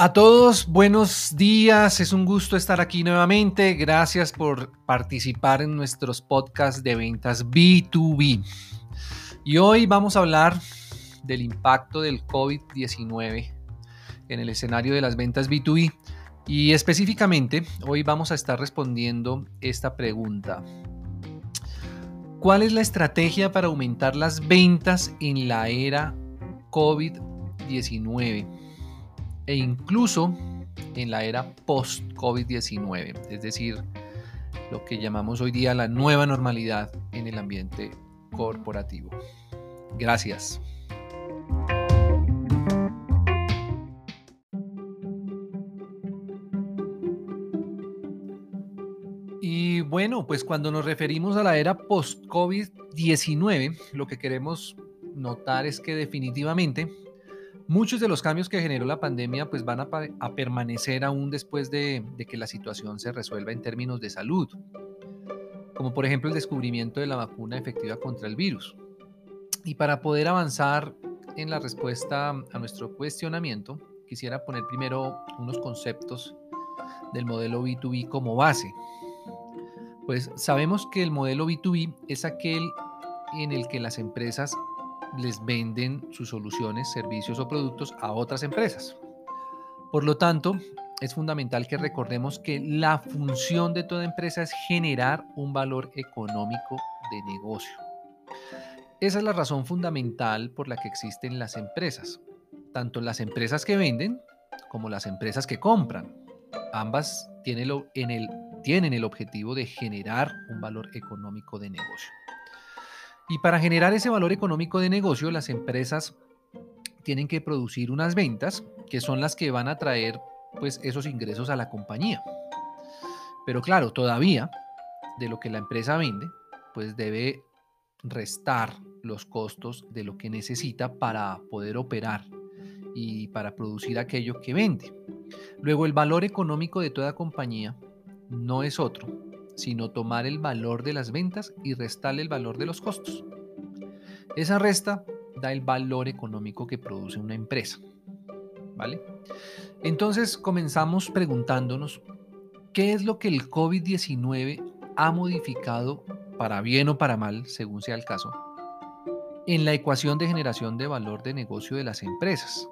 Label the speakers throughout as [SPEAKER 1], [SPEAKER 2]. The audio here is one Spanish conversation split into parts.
[SPEAKER 1] A todos, buenos días. Es un gusto estar aquí nuevamente. Gracias por participar en nuestros podcasts de ventas B2B. Y hoy vamos a hablar del impacto del COVID-19 en el escenario de las ventas B2B. Y específicamente, hoy vamos a estar respondiendo esta pregunta. ¿Cuál es la estrategia para aumentar las ventas en la era COVID-19? E incluso en la era post-COVID-19, es decir, lo que llamamos hoy día la nueva normalidad en el ambiente corporativo. Gracias. Y bueno, pues cuando nos referimos a la era post-COVID-19, lo que queremos notar es que definitivamente Muchos de los cambios que generó la pandemia pues van a, permanecer aún después de, que la situación se resuelva en términos de salud, como por ejemplo el descubrimiento de la vacuna efectiva contra el virus. Y para poder avanzar en la respuesta a nuestro cuestionamiento, quisiera poner primero unos conceptos del modelo B2B como base. Pues sabemos que el modelo B2B es aquel en el que las empresas les venden sus soluciones, servicios o productos a otras empresas. Por lo tanto, es fundamental que recordemos que la función de toda empresa es generar un valor económico de negocio. Esa es la razón fundamental por la que existen las empresas, tanto las empresas que venden como las empresas que compran. Ambas tienen, el, objetivo de generar un valor económico de negocio. Y para generar ese valor económico de negocio, las empresas tienen que producir unas ventas que son las que van a traer pues esos ingresos a la compañía. Pero claro, todavía de lo que la empresa vende, pues debe restar los costos de lo que necesita para poder operar y para producir aquello que vende. Luego el valor económico de toda compañía no es otro sino tomar el valor de las ventas y restarle el valor de los costos. Esa resta da el valor económico que produce una empresa. ¿Vale? Entonces comenzamos preguntándonos qué es lo que el COVID-19 ha modificado para bien o para mal, según sea el caso, en la ecuación de generación de valor de negocio de las empresas.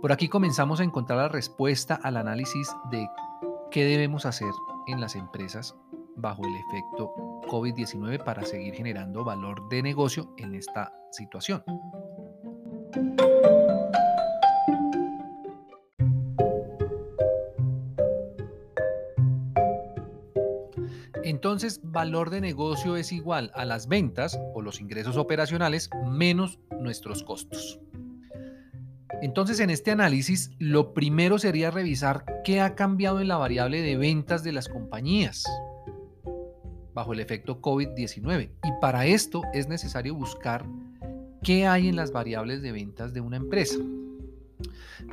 [SPEAKER 1] Por aquí comenzamos a encontrar la respuesta al análisis de qué debemos hacer en las empresas bajo el efecto COVID-19 para seguir generando valor de negocio en esta situación. Entonces, valor de negocio es igual a las ventas o los ingresos operacionales menos nuestros costos. Entonces, en este análisis, lo primero sería revisar qué ha cambiado en la variable de ventas de las compañías bajo el efecto COVID-19. Y para esto es necesario buscar qué hay en las variables de ventas de una empresa.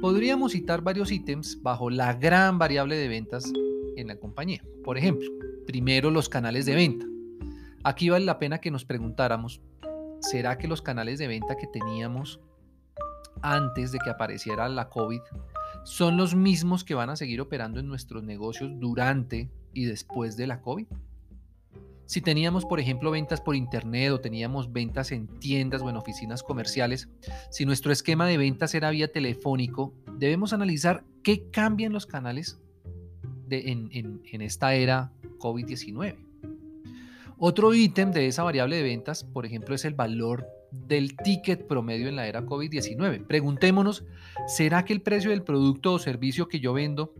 [SPEAKER 1] Podríamos citar varios ítems bajo la gran variable de ventas en la compañía. Por ejemplo, primero los canales de venta. Aquí vale la pena que nos preguntáramos, ¿será que los canales de venta que teníamos antes de que apareciera la COVID son los mismos que van a seguir operando en nuestros negocios durante y después de la COVID? Si teníamos, por ejemplo, ventas por Internet o teníamos ventas en tiendas o en oficinas comerciales, si nuestro esquema de ventas era vía telefónico, debemos analizar qué cambian los canales en esta era COVID-19. Otro ítem de esa variable de ventas, por ejemplo, es el valor del ticket promedio en la era COVID-19. Preguntémonos, ¿será que el precio del producto o servicio que yo vendo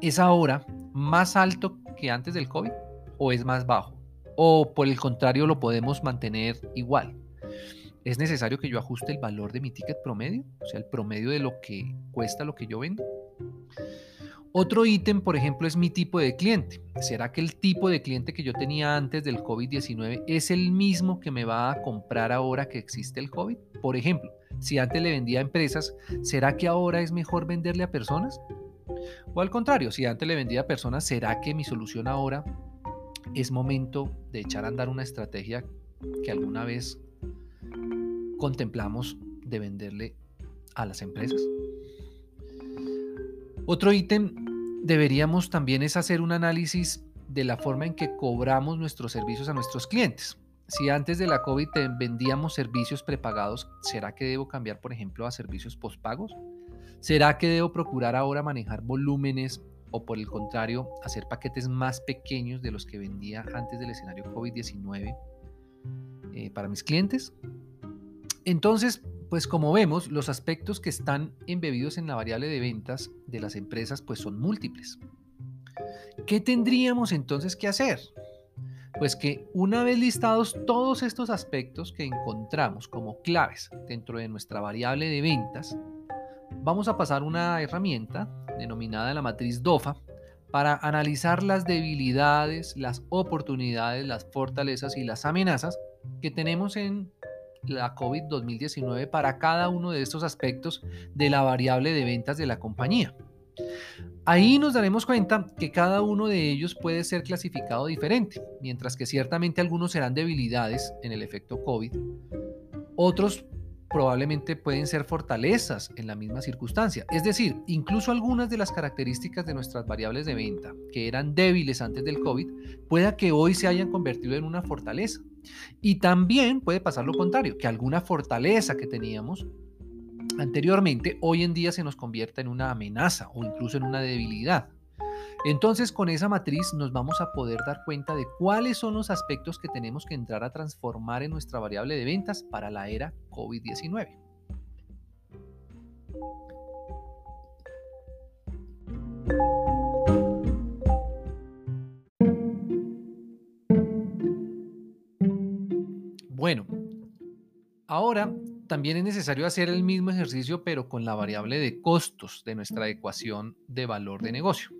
[SPEAKER 1] es ahora más alto que antes del COVID o es más bajo? o por el contrario lo podemos mantener igual. ¿Es necesario que yo ajuste el valor de mi ticket promedio? O sea, el promedio de lo que cuesta lo que yo vendo. Otro ítem, por ejemplo, es mi tipo de cliente. ¿Será que el tipo de cliente que yo tenía antes del COVID-19 es el mismo que me va a comprar ahora que existe el COVID? Por ejemplo, si antes le vendía a empresas, ¿será que ahora es mejor venderle a personas? O al contrario, si antes le vendía a personas, ¿será que mi solución ahora es momento de echar a andar una estrategia que alguna vez contemplamos de venderle a las empresas. Otro ítem deberíamos también es hacer un análisis de la forma en que cobramos nuestros servicios a nuestros clientes. Si antes de la COVID vendíamos servicios prepagados, ¿será que debo cambiar, por ejemplo, a servicios postpagos? ¿Será que debo procurar ahora manejar volúmenes o por el contrario, hacer paquetes más pequeños de los que vendía antes del escenario COVID-19 eh, para mis clientes? Entonces, pues como vemos, los aspectos que están embebidos en la variable de ventas de las empresas pues son múltiples. ¿Qué tendríamos entonces que hacer? Pues que una vez listados todos estos aspectos que encontramos como claves dentro de nuestra variable de ventas, vamos a pasar una herramienta denominada la matriz DOFA para analizar las debilidades, las oportunidades, las fortalezas y las amenazas que tenemos en la COVID 2019 para cada uno de estos aspectos de la variable de ventas de la compañía. Ahí nos daremos cuenta que cada uno de ellos puede ser clasificado diferente, mientras que ciertamente algunos serán debilidades en el efecto COVID, otros probablemente pueden ser fortalezas en la misma circunstancia. Es decir, incluso algunas de las características de nuestras variables de venta que eran débiles antes del COVID, pueda que hoy se hayan convertido en una fortaleza. Y también puede pasar lo contrario, que alguna fortaleza que teníamos anteriormente hoy en día se nos convierta en una amenaza o incluso en una debilidad. Entonces con esa matriz nos vamos a poder dar cuenta de cuáles son los aspectos que tenemos que entrar a transformar en nuestra variable de ventas para la era COVID-19. Bueno, ahora también es necesario hacer el mismo ejercicio pero con la variable de costos de nuestra ecuación de valor de negocio.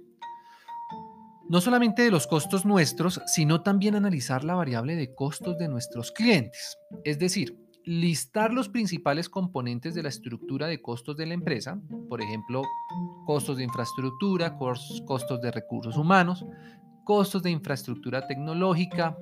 [SPEAKER 1] No solamente de los costos nuestros, sino también analizar la variable de costos de nuestros clientes. Es decir, listar los principales componentes de la estructura de costos de la empresa, por ejemplo, costos de infraestructura, costos de recursos humanos, costos de infraestructura tecnológica,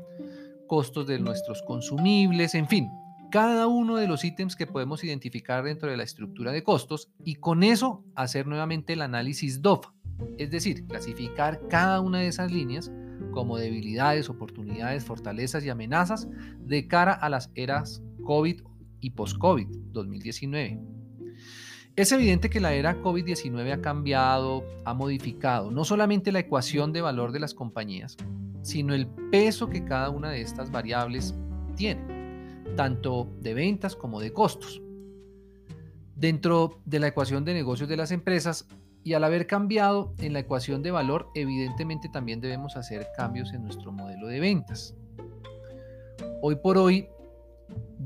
[SPEAKER 1] costos de nuestros consumibles, en fin, cada uno de los ítems que podemos identificar dentro de la estructura de costos y con eso hacer nuevamente el análisis DOFA, es decir, clasificar cada una de esas líneas como debilidades, oportunidades, fortalezas y amenazas de cara a las eras COVID y post-COVID 2019. Es evidente que la era COVID-19 ha cambiado, ha modificado no solamente la ecuación de valor de las compañías, sino el peso que cada una de estas variables tiene, tanto de ventas como de costos. Dentro de la ecuación de negocios de las empresas y al haber cambiado en la ecuación de valor, evidentemente también debemos hacer cambios en nuestro modelo de ventas. Hoy por hoy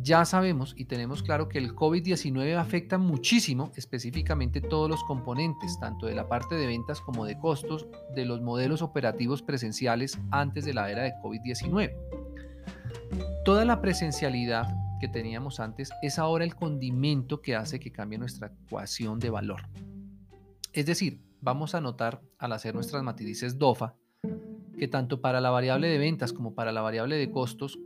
[SPEAKER 1] ya sabemos y tenemos claro que el COVID-19 afecta muchísimo, específicamente todos los componentes, tanto de la parte de ventas como de costos de los modelos operativos presenciales antes de la era de COVID-19. Toda la presencialidad que teníamos antes es ahora el condimento que hace que cambie nuestra ecuación de valor. Es decir, vamos a notar al hacer nuestras matrices DOFA que tanto para la variable de ventas como para la variable de costos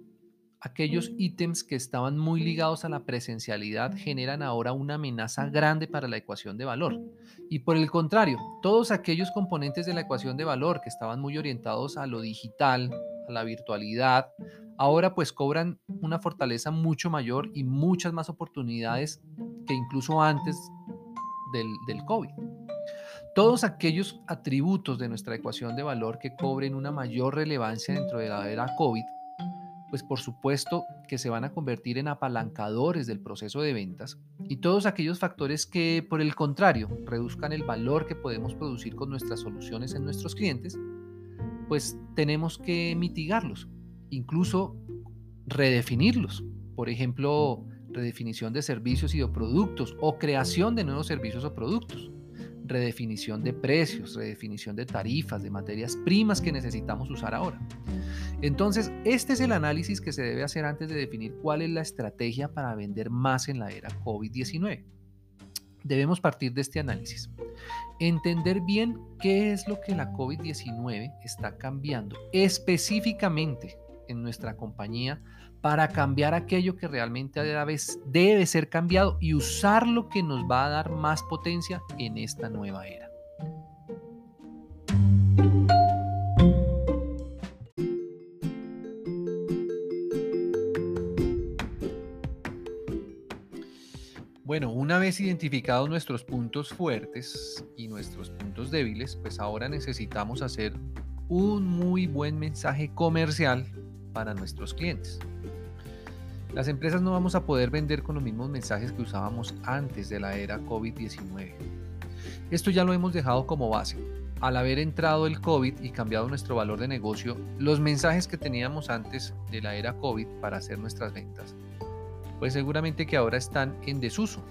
[SPEAKER 1] aquellos ítems que estaban muy ligados a la presencialidad generan ahora una amenaza grande para la ecuación de valor. Y por el contrario, todos aquellos componentes de la ecuación de valor que estaban muy orientados a lo digital, a la virtualidad, ahora pues cobran una fortaleza mucho mayor y muchas más oportunidades que incluso antes del, del COVID. Todos aquellos atributos de nuestra ecuación de valor que cobren una mayor relevancia dentro de la era COVID pues por supuesto que se van a convertir en apalancadores del proceso de ventas y todos aquellos factores que por el contrario reduzcan el valor que podemos producir con nuestras soluciones en nuestros clientes, pues tenemos que mitigarlos, incluso redefinirlos. Por ejemplo, redefinición de servicios y de productos o creación de nuevos servicios o productos redefinición de precios, redefinición de tarifas, de materias primas que necesitamos usar ahora. Entonces, este es el análisis que se debe hacer antes de definir cuál es la estrategia para vender más en la era COVID-19. Debemos partir de este análisis. Entender bien qué es lo que la COVID-19 está cambiando específicamente en nuestra compañía para cambiar aquello que realmente a la vez debe ser cambiado y usar lo que nos va a dar más potencia en esta nueva era. Bueno, una vez identificados nuestros puntos fuertes y nuestros puntos débiles, pues ahora necesitamos hacer un muy buen mensaje comercial para nuestros clientes. Las empresas no vamos a poder vender con los mismos mensajes que usábamos antes de la era COVID-19. Esto ya lo hemos dejado como base. Al haber entrado el COVID y cambiado nuestro valor de negocio, los mensajes que teníamos antes de la era COVID para hacer nuestras ventas, pues seguramente que ahora están en desuso,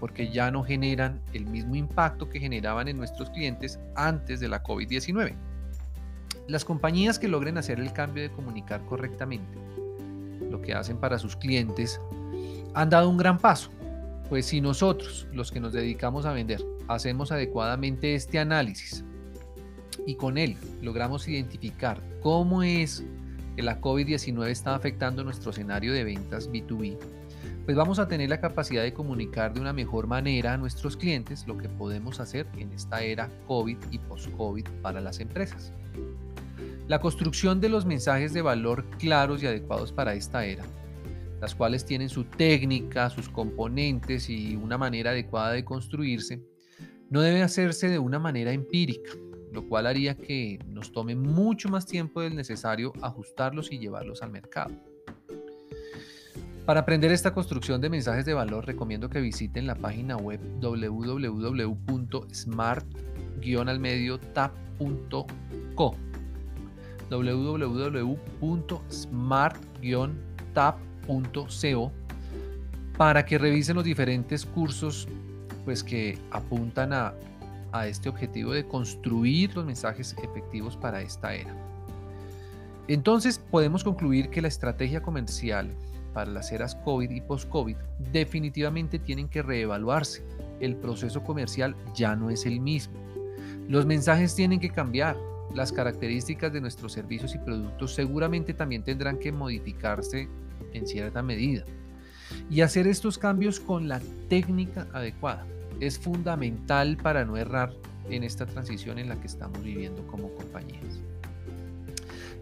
[SPEAKER 1] porque ya no generan el mismo impacto que generaban en nuestros clientes antes de la COVID-19. Las compañías que logren hacer el cambio de comunicar correctamente lo que hacen para sus clientes han dado un gran paso. Pues si nosotros, los que nos dedicamos a vender, hacemos adecuadamente este análisis y con él logramos identificar cómo es que la COVID-19 está afectando nuestro escenario de ventas B2B, pues vamos a tener la capacidad de comunicar de una mejor manera a nuestros clientes lo que podemos hacer en esta era COVID y post-COVID para las empresas. La construcción de los mensajes de valor claros y adecuados para esta era, las cuales tienen su técnica, sus componentes y una manera adecuada de construirse, no debe hacerse de una manera empírica, lo cual haría que nos tome mucho más tiempo del necesario ajustarlos y llevarlos al mercado. Para aprender esta construcción de mensajes de valor, recomiendo que visiten la página web www.smart-almediotap.co www.smart-tap.co para que revisen los diferentes cursos pues, que apuntan a, a este objetivo de construir los mensajes efectivos para esta era. Entonces podemos concluir que la estrategia comercial para las eras COVID y post-COVID definitivamente tienen que reevaluarse. El proceso comercial ya no es el mismo. Los mensajes tienen que cambiar. Las características de nuestros servicios y productos seguramente también tendrán que modificarse en cierta medida. Y hacer estos cambios con la técnica adecuada es fundamental para no errar en esta transición en la que estamos viviendo como compañías.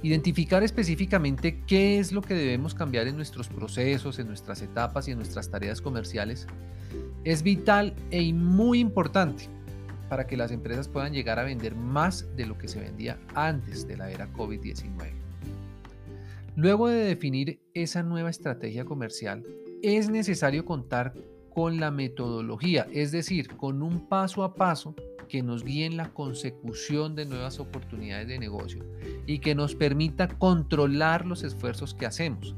[SPEAKER 1] Identificar específicamente qué es lo que debemos cambiar en nuestros procesos, en nuestras etapas y en nuestras tareas comerciales es vital e muy importante para que las empresas puedan llegar a vender más de lo que se vendía antes de la era COVID-19. Luego de definir esa nueva estrategia comercial, es necesario contar con la metodología, es decir, con un paso a paso que nos guíe en la consecución de nuevas oportunidades de negocio y que nos permita controlar los esfuerzos que hacemos,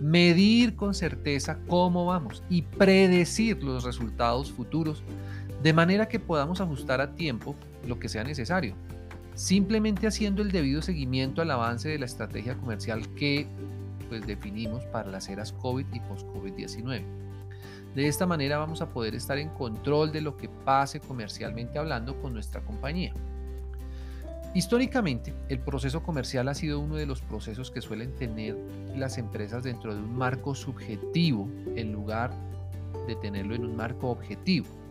[SPEAKER 1] medir con certeza cómo vamos y predecir los resultados futuros de manera que podamos ajustar a tiempo lo que sea necesario, simplemente haciendo el debido seguimiento al avance de la estrategia comercial que pues definimos para las eras COVID y post-COVID-19. De esta manera vamos a poder estar en control de lo que pase comercialmente hablando con nuestra compañía. Históricamente, el proceso comercial ha sido uno de los procesos que suelen tener las empresas dentro de un marco subjetivo en lugar de tenerlo en un marco objetivo.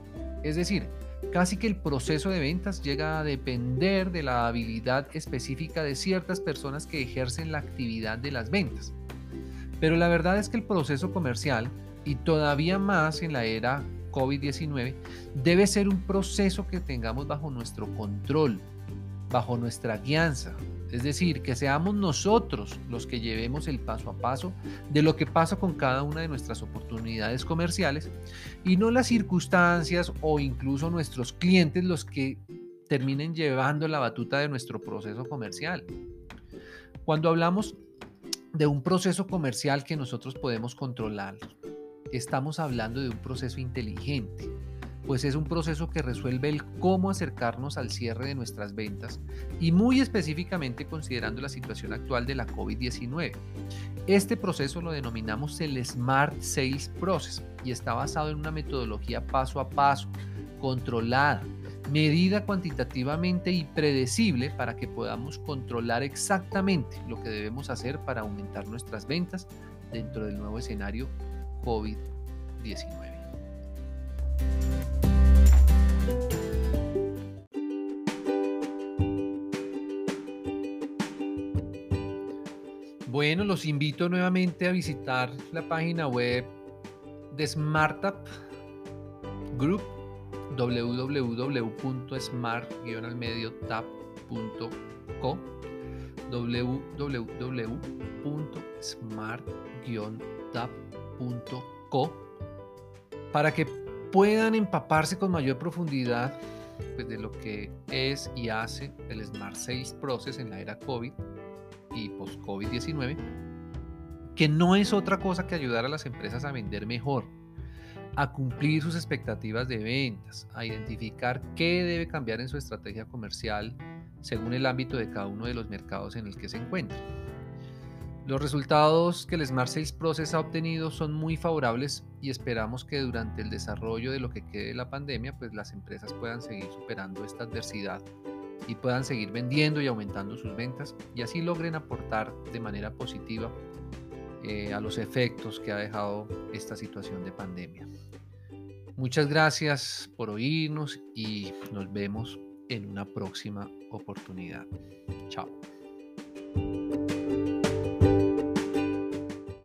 [SPEAKER 1] Es decir, casi que el proceso de ventas llega a depender de la habilidad específica de ciertas personas que ejercen la actividad de las ventas. Pero la verdad es que el proceso comercial y todavía más en la era COVID-19, debe ser un proceso que tengamos bajo nuestro control, bajo nuestra guianza. Es decir, que seamos nosotros los que llevemos el paso a paso de lo que pasa con cada una de nuestras oportunidades comerciales y no las circunstancias o incluso nuestros clientes los que terminen llevando la batuta de nuestro proceso comercial. Cuando hablamos de un proceso comercial que nosotros podemos controlar, estamos hablando de un proceso inteligente, pues es un proceso que resuelve el cómo acercarnos al cierre de nuestras ventas y muy específicamente considerando la situación actual de la COVID-19. Este proceso lo denominamos el Smart Sales Process y está basado en una metodología paso a paso, controlada, medida cuantitativamente y predecible para que podamos controlar exactamente lo que debemos hacer para aumentar nuestras ventas dentro del nuevo escenario COVID-19. Bueno, los invito nuevamente a visitar la página web de SmartUp Group www.smart-almediotap.co www.smart-tap.co para que puedan empaparse con mayor profundidad pues, de lo que es y hace el Smart Sales Process en la era COVID y post-COVID-19, que no es otra cosa que ayudar a las empresas a vender mejor, a cumplir sus expectativas de ventas, a identificar qué debe cambiar en su estrategia comercial según el ámbito de cada uno de los mercados en el que se encuentra. Los resultados que el Smart Sales Process ha obtenido son muy favorables y esperamos que durante el desarrollo de lo que quede de la pandemia, pues las empresas puedan seguir superando esta adversidad y puedan seguir vendiendo y aumentando sus ventas y así logren aportar de manera positiva eh, a los efectos que ha dejado esta situación de pandemia. Muchas gracias por oírnos y nos vemos en una próxima oportunidad. Chao.